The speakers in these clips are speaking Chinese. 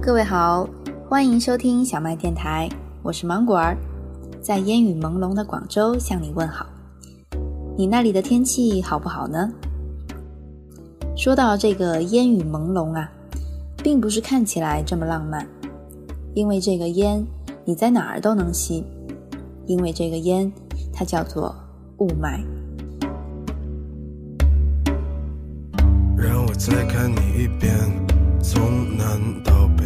各位好，欢迎收听小麦电台，我是芒果儿，在烟雨朦胧的广州向你问好。你那里的天气好不好呢？说到这个烟雨朦胧啊，并不是看起来这么浪漫，因为这个烟你在哪儿都能吸，因为这个烟它叫做雾霾。让我再看你一遍。从南到北，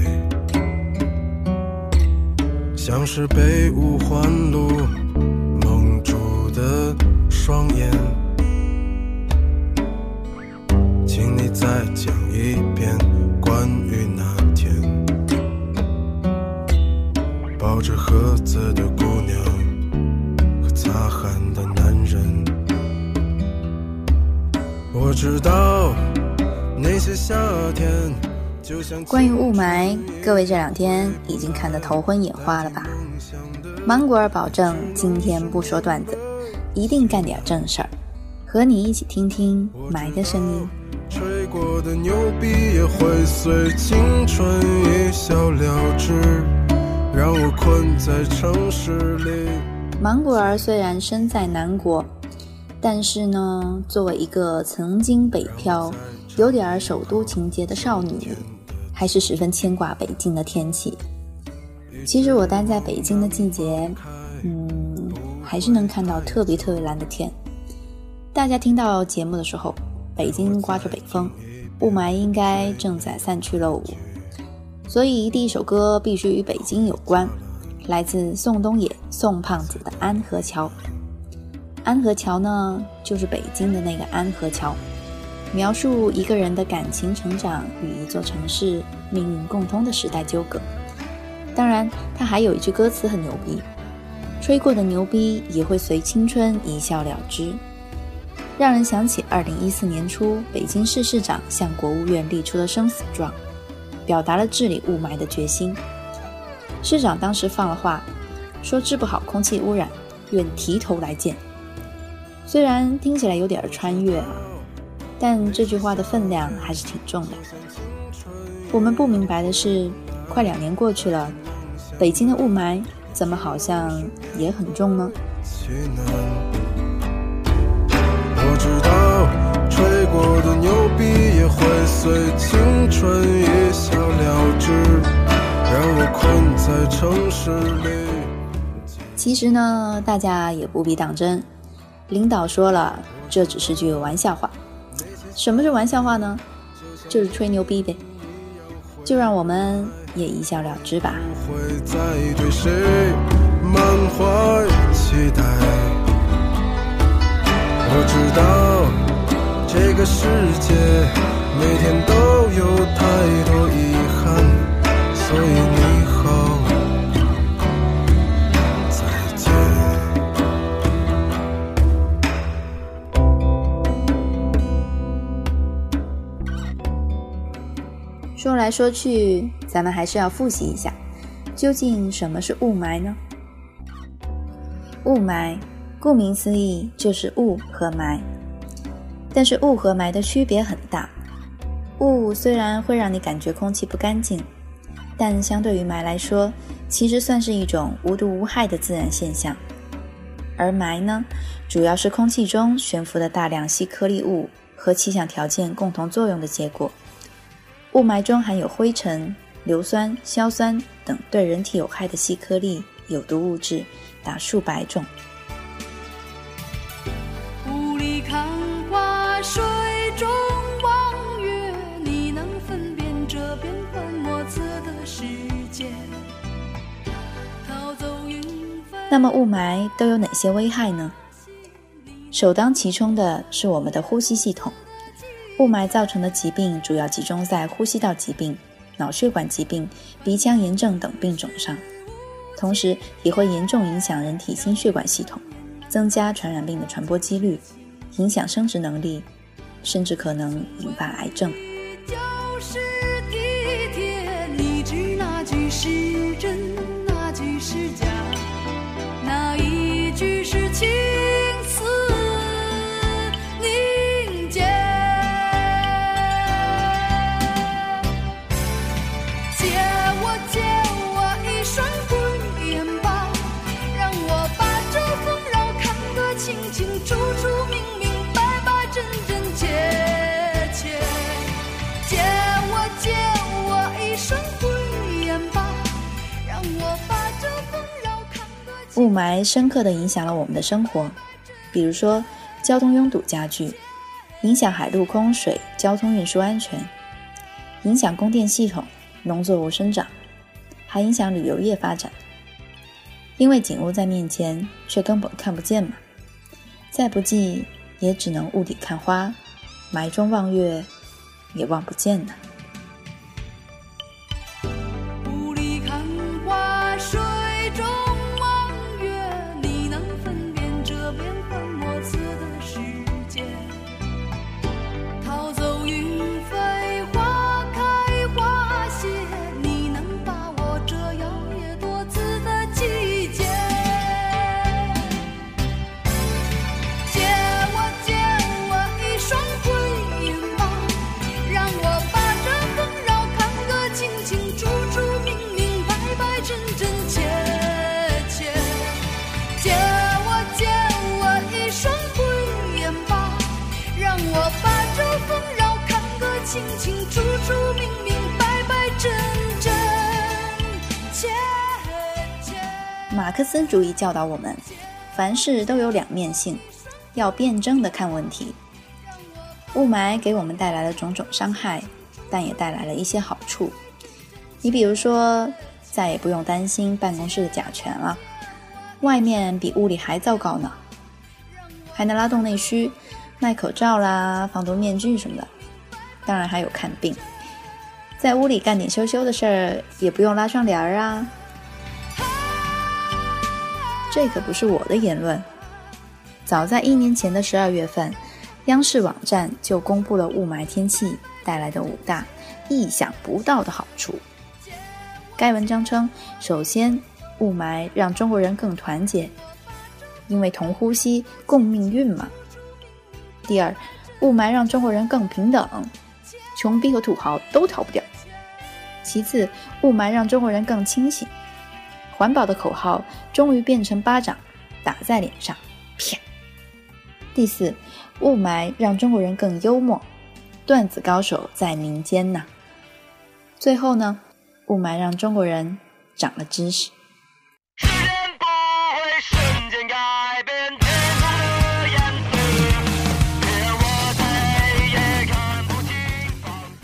像是被五环路蒙住的双眼，请你再讲一遍关于那天抱着盒子的姑娘和擦汗的男人。我知道那些夏天。关于雾霾，各位这两天已经看得头昏眼花了吧？芒果儿保证今天不说段子，一定干点正事儿，和你一起听听霾的声音。吹过的牛逼也会随青春一笑了之，让我困在城市里。芒果儿虽然身在南国，但是呢，作为一个曾经北漂。有点首都情节的少女，还是十分牵挂北京的天气。其实我待在北京的季节，嗯，还是能看到特别特别蓝的天。大家听到节目的时候，北京刮着北风，雾霾应该正在散去喽。所以第一首歌必须与北京有关，来自宋冬野、宋胖子的《安河桥》。安河桥呢，就是北京的那个安河桥。描述一个人的感情成长与一座城市命运共通的时代纠葛。当然，他还有一句歌词很牛逼：“吹过的牛逼也会随青春一笑了之。”让人想起二零一四年初北京市市长向国务院立出的生死状，表达了治理雾霾的决心。市长当时放了话，说治不好空气污染，愿提头来见。虽然听起来有点穿越啊。但这句话的分量还是挺重的。我们不明白的是，快两年过去了，北京的雾霾怎么好像也很重呢？我知道，吹过的牛逼也会随青春一笑了之，让我困在城市里。其实呢，大家也不必当真。领导说了，这只是句玩笑话。什么是玩笑话呢？就是吹牛逼呗，就让我们也一笑了之吧。我知道这个世界每天都有太多遗憾，所以你来说去，咱们还是要复习一下，究竟什么是雾霾呢？雾霾，顾名思义就是雾和霾，但是雾和霾的区别很大。雾虽然会让你感觉空气不干净，但相对于霾来说，其实算是一种无毒无害的自然现象。而霾呢，主要是空气中悬浮的大量细颗粒物和气象条件共同作用的结果。雾霾中含有灰尘、硫酸、硝酸等对人体有害的细颗粒、有毒物质达数百种。雾里看花，水中望月，你能分辨这变幻莫测的世界？那么雾霾都有哪些危害呢？首当其冲的是我们的呼吸系统。雾霾造成的疾病主要集中在呼吸道疾病、脑血管疾病、鼻腔炎症等病种上，同时也会严重影响人体心血管系统，增加传染病的传播几率，影响生殖能力，甚至可能引发癌症。深刻地影响了我们的生活，比如说交通拥堵加剧，影响海陆空水交通运输安全，影响供电系统、农作物生长，还影响旅游业发展。因为景物在面前，却根本看不见嘛，再不济也只能雾里看花，埋中望月，也望不见呢。清清楚楚、明明白白、真真切切。马克思主义教导我们，凡事都有两面性，要辩证的看问题。雾霾给我们带来了种种伤害，但也带来了一些好处。你比如说，再也不用担心办公室的甲醛了，外面比屋里还糟糕呢，还能拉动内需，卖口罩啦、防毒面具什么的，当然还有看病。在屋里干点羞羞的事儿，也不用拉窗帘儿啊。这可不是我的言论。早在一年前的十二月份，央视网站就公布了雾霾天气带来的五大意想不到的好处。该文章称，首先，雾霾让中国人更团结，因为同呼吸共命运嘛。第二，雾霾让中国人更平等，穷逼和土豪都逃不掉。其次，雾霾让中国人更清醒，环保的口号终于变成巴掌打在脸上，啪。第四，雾霾让中国人更幽默，段子高手在民间呐。最后呢，雾霾让中国人长了知识。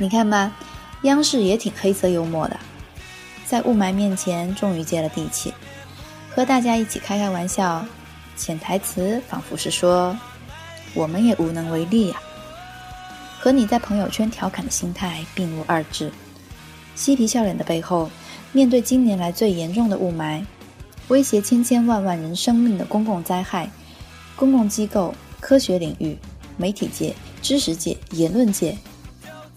你看吧，央视也挺黑色幽默的，在雾霾面前终于接了地气，和大家一起开开玩笑，潜台词仿佛是说，我们也无能为力呀、和你在朋友圈调侃的心态并无二致。嬉皮笑脸的背后，面对近年来最严重的雾霾，威胁千千万万人生命的公共灾害，公共机构、科学领域、媒体界、知识界、言论界，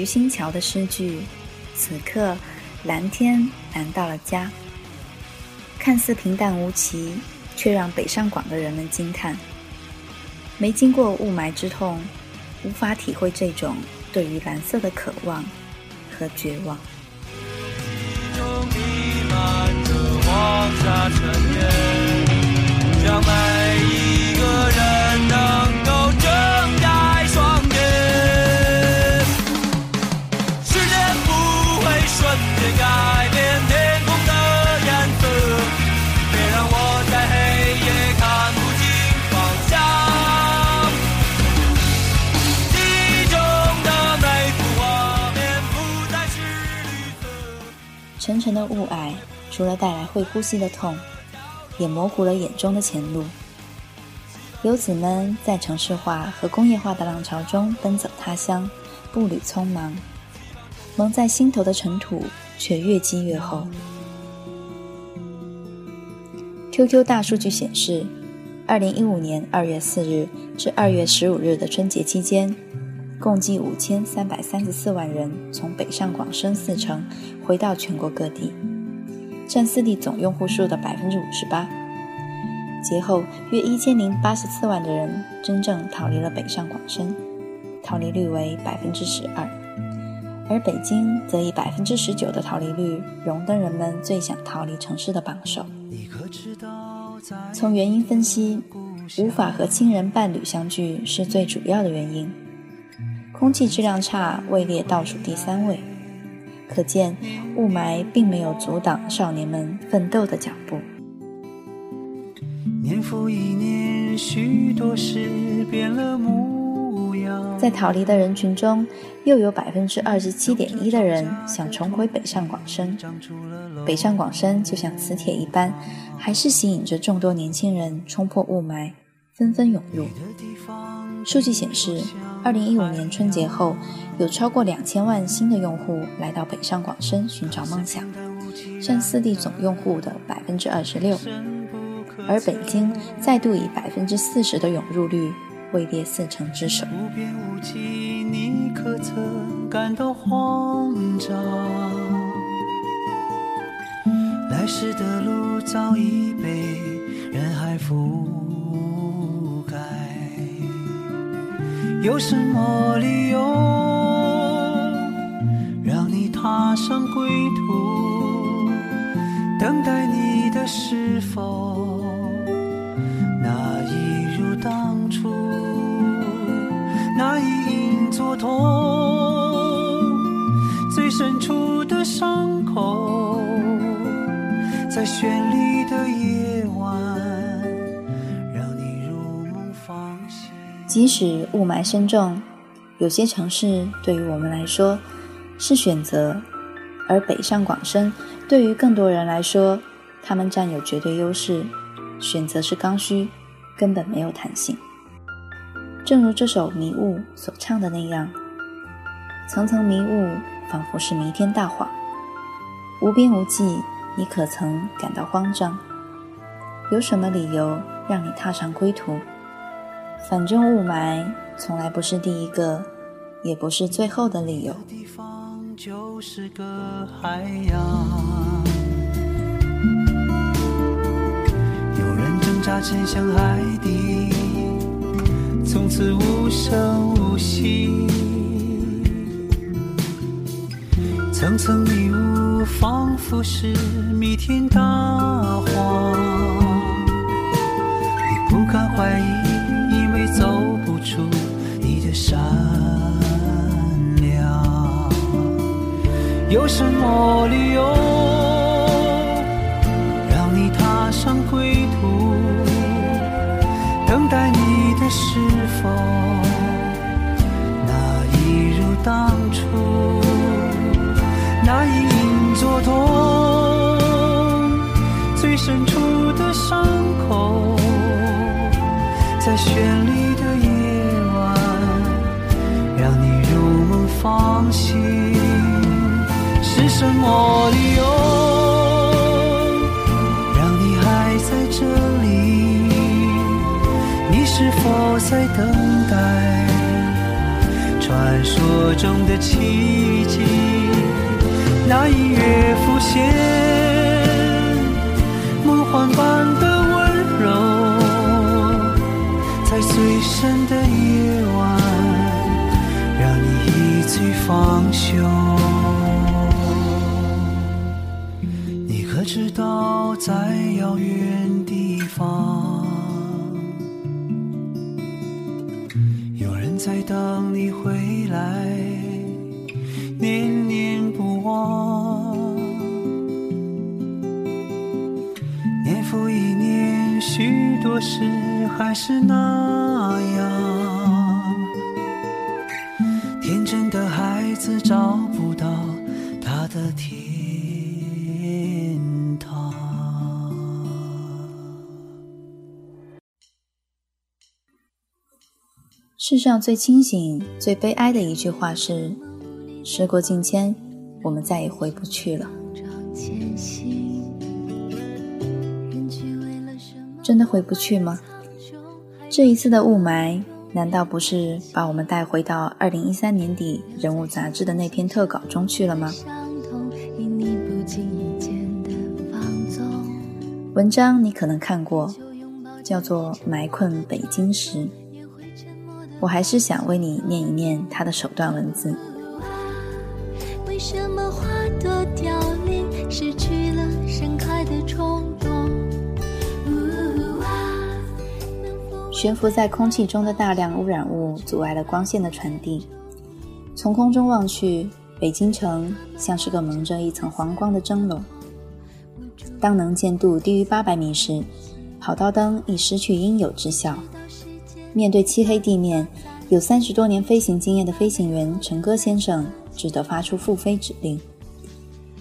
余新桥的诗句：“此刻蓝天难到了家。”看似平淡无奇，却让北上广的人们惊叹。没经过雾霾之痛，无法体会这种对于蓝色的渴望和绝望。沉沉的雾霭，除了带来会呼吸的痛，也模糊了眼中的前路。游子们在城市化和工业化的浪潮中奔走他乡，步履匆忙，蒙在心头的尘土却越积越厚。QQ 大数据显示，二零一五年二月四日至二月十五日的春节期间，共计五千三百三十四万人从北上广深四城回到全国各地，占四地总用户数的百分之五十八。节后，约一千零八十四万的人真正逃离了北上广深，逃离率为百分之十二，而北京则以百分之十九的逃离率荣登人们最想逃离城市的榜首。从原因分析，无法和亲人伴侣相聚是最主要的原因。空气质量差位列倒数第三位，可见雾霾并没有阻挡少年们奋斗的脚步。年复一年，许多事变了模样。在逃离的人群中，又有百分之二十七点一的人想重回北上广深。北上广深就像磁铁一般，还是吸引着众多年轻人冲破雾霾，纷纷涌入。数据显示，二零一五年春节后，有超过两千万新的用户来到北上广深寻找梦想，占四地总用户的百分之二十六。而北京再度以百分之四十的涌入率位列四城之首。无边无际，你可曾感到慌张？来时的路早已被人海覆有什么理由让你踏上归途？等待你的是否那一如当初？那一隐作痛，最深处的伤口，在绚丽即使雾霾深重，有些城市对于我们来说是选择，而北上广深对于更多人来说，他们占有绝对优势，选择是刚需，根本没有弹性。正如这首《迷雾》所唱的那样，层层迷雾仿佛是弥天大谎，无边无际，你可曾感到慌张？有什么理由让你踏上归途？反正雾霾从来不是第一个，也不是最后的理由。地方就是个海洋，有人挣扎沉向海底，从此无声无息。层层迷雾，仿佛是弥天大谎。你不敢怀疑，有什么理由让你踏上归途？等待你的是否那一如当初？那一隐作痛，最深处的伤口，在旋律什么理由让你还在这里？你是否在等待？传说中的奇迹，那一跃浮现，梦幻般的温柔，在最深的夜晚，让你一醉方休。知道，在遥远地方，有人在等你回来，念念不忘。年复一年，许多事还是那样。天真的孩子找不到他的天世上最清醒、最悲哀的一句话是：“时过境迁，我们再也回不去了。真的回不去吗？这一次的雾霾，难道不是把我们带回到二零一三年底《人物》杂志的那篇特稿中去了吗？文章你可能看过，叫做《埋困北京时》。我还是想为你念一念他的首段文字。为什么花朵凋零，失去了盛开的冲动？悬浮在空气中的大量污染物阻碍了光线的传递。从空中望去，北京城像是个蒙着一层黄光的蒸笼。当能见度低于八百米时，跑道灯已失去应有之效。面对漆黑地面，有三十多年飞行经验的飞行员陈戈先生只得发出复飞指令，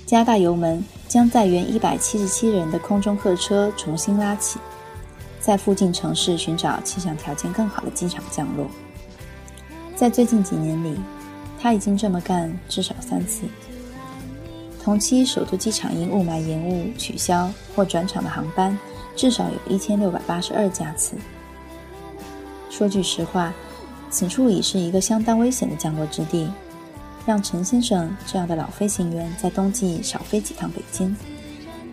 加大油门，将载员一百七十七人的空中客车重新拉起，在附近城市寻找气象条件更好的机场降落。在最近几年里，他已经这么干至少三次。同期首都机场因雾霾延误、取消或转场的航班，至少有一千六百八十二架次。说句实话，此处已是一个相当危险的降落之地，让陈先生这样的老飞行员在冬季少飞几趟北京，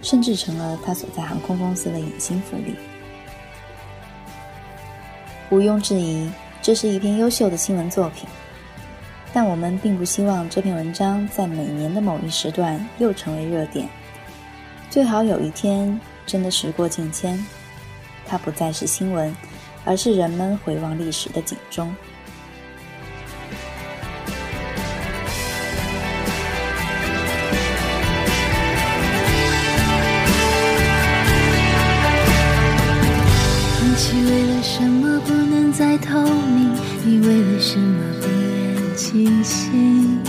甚至成了他所在航空公司的隐形福利。毋庸置疑，这是一篇优秀的新闻作品，但我们并不希望这篇文章在每年的某一时段又成为热点。最好有一天真的时过境迁，它不再是新闻。而是人们回望历史的警钟。空气为了什么不能再透明？你为了什么不愿清醒？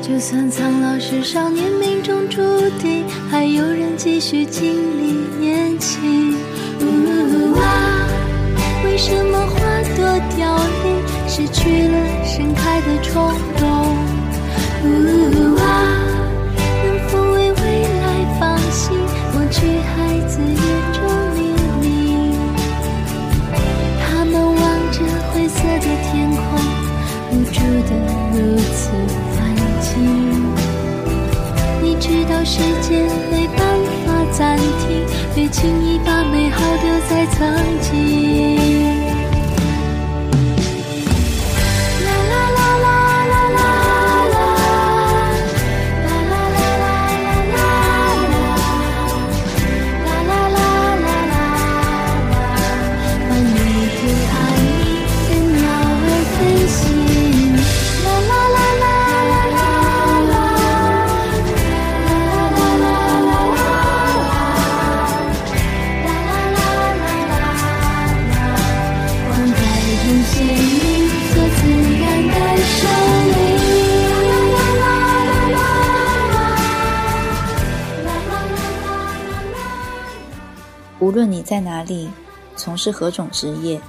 就算苍老是少年命中注定，还有人继续经历如此安静。你知道时间没办法暂停，别轻易把美好丢在曾经。你在哪里，从事何种职业，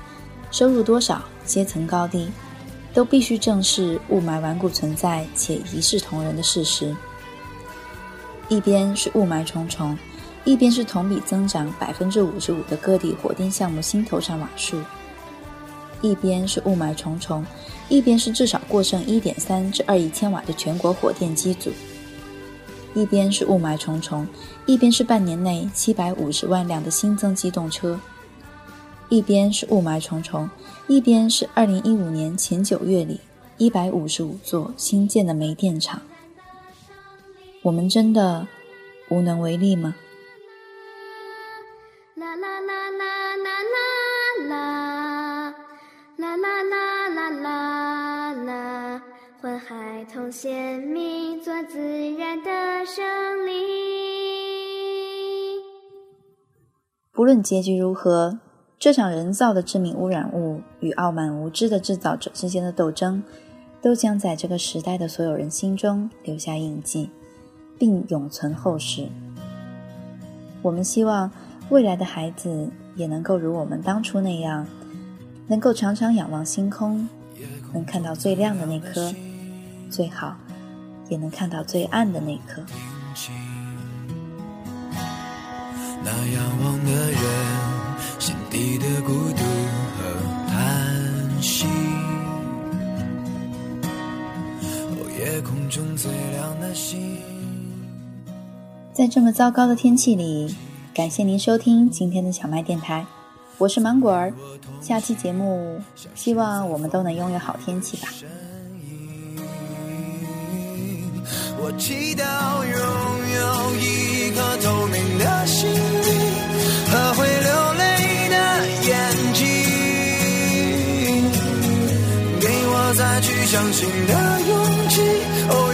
收入多少，阶层高低，都必须正视雾霾顽固存在且一视同仁的事实。一边是雾霾重重，一边是同比增长百分之五十五的各地火电项目新投产瓦数。一边是雾霾重重，一边是至少过剩1.3至2亿千瓦的全国火电机组；一边是雾霾重重，一边是半年内七百五十万辆的新增机动车；一边是雾霾重重，一边是二零一五年前九月里一百五十五座新建的煤电厂。我们真的无能为力吗？换，孩童鲜明做自然的胜利。不论结局如何，这场人造的致命污染物与傲慢无知的制造者之间的斗争，都将在这个时代的所有人心中留下印记。并永存后世。我们希望未来的孩子也能够如我们当初那样，能够常常仰望星空，能看到最亮的那颗，最好也能看到最暗的那颗。那仰望的人，心底的孤独和叹息。哦，夜空中最亮的星。在这么糟糕的天气里，感谢您收听今天的小麦电台，我是芒果儿。下期节目，希望我们都能拥有好天气吧。我祈祷拥有一颗透明的心灵和会流泪的眼睛，给我再去相信的勇气。哦，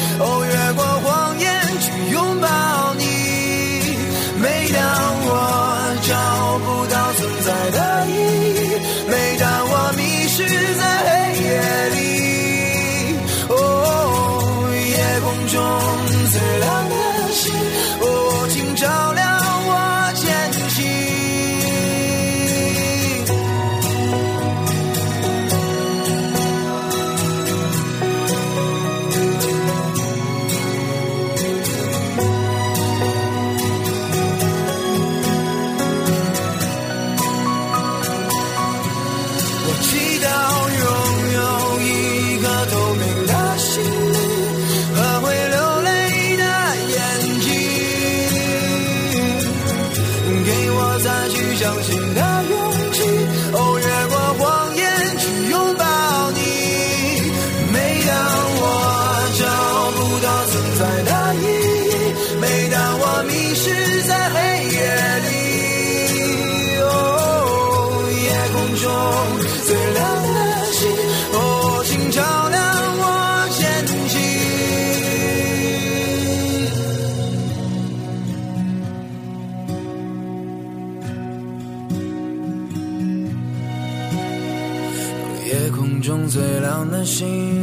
seen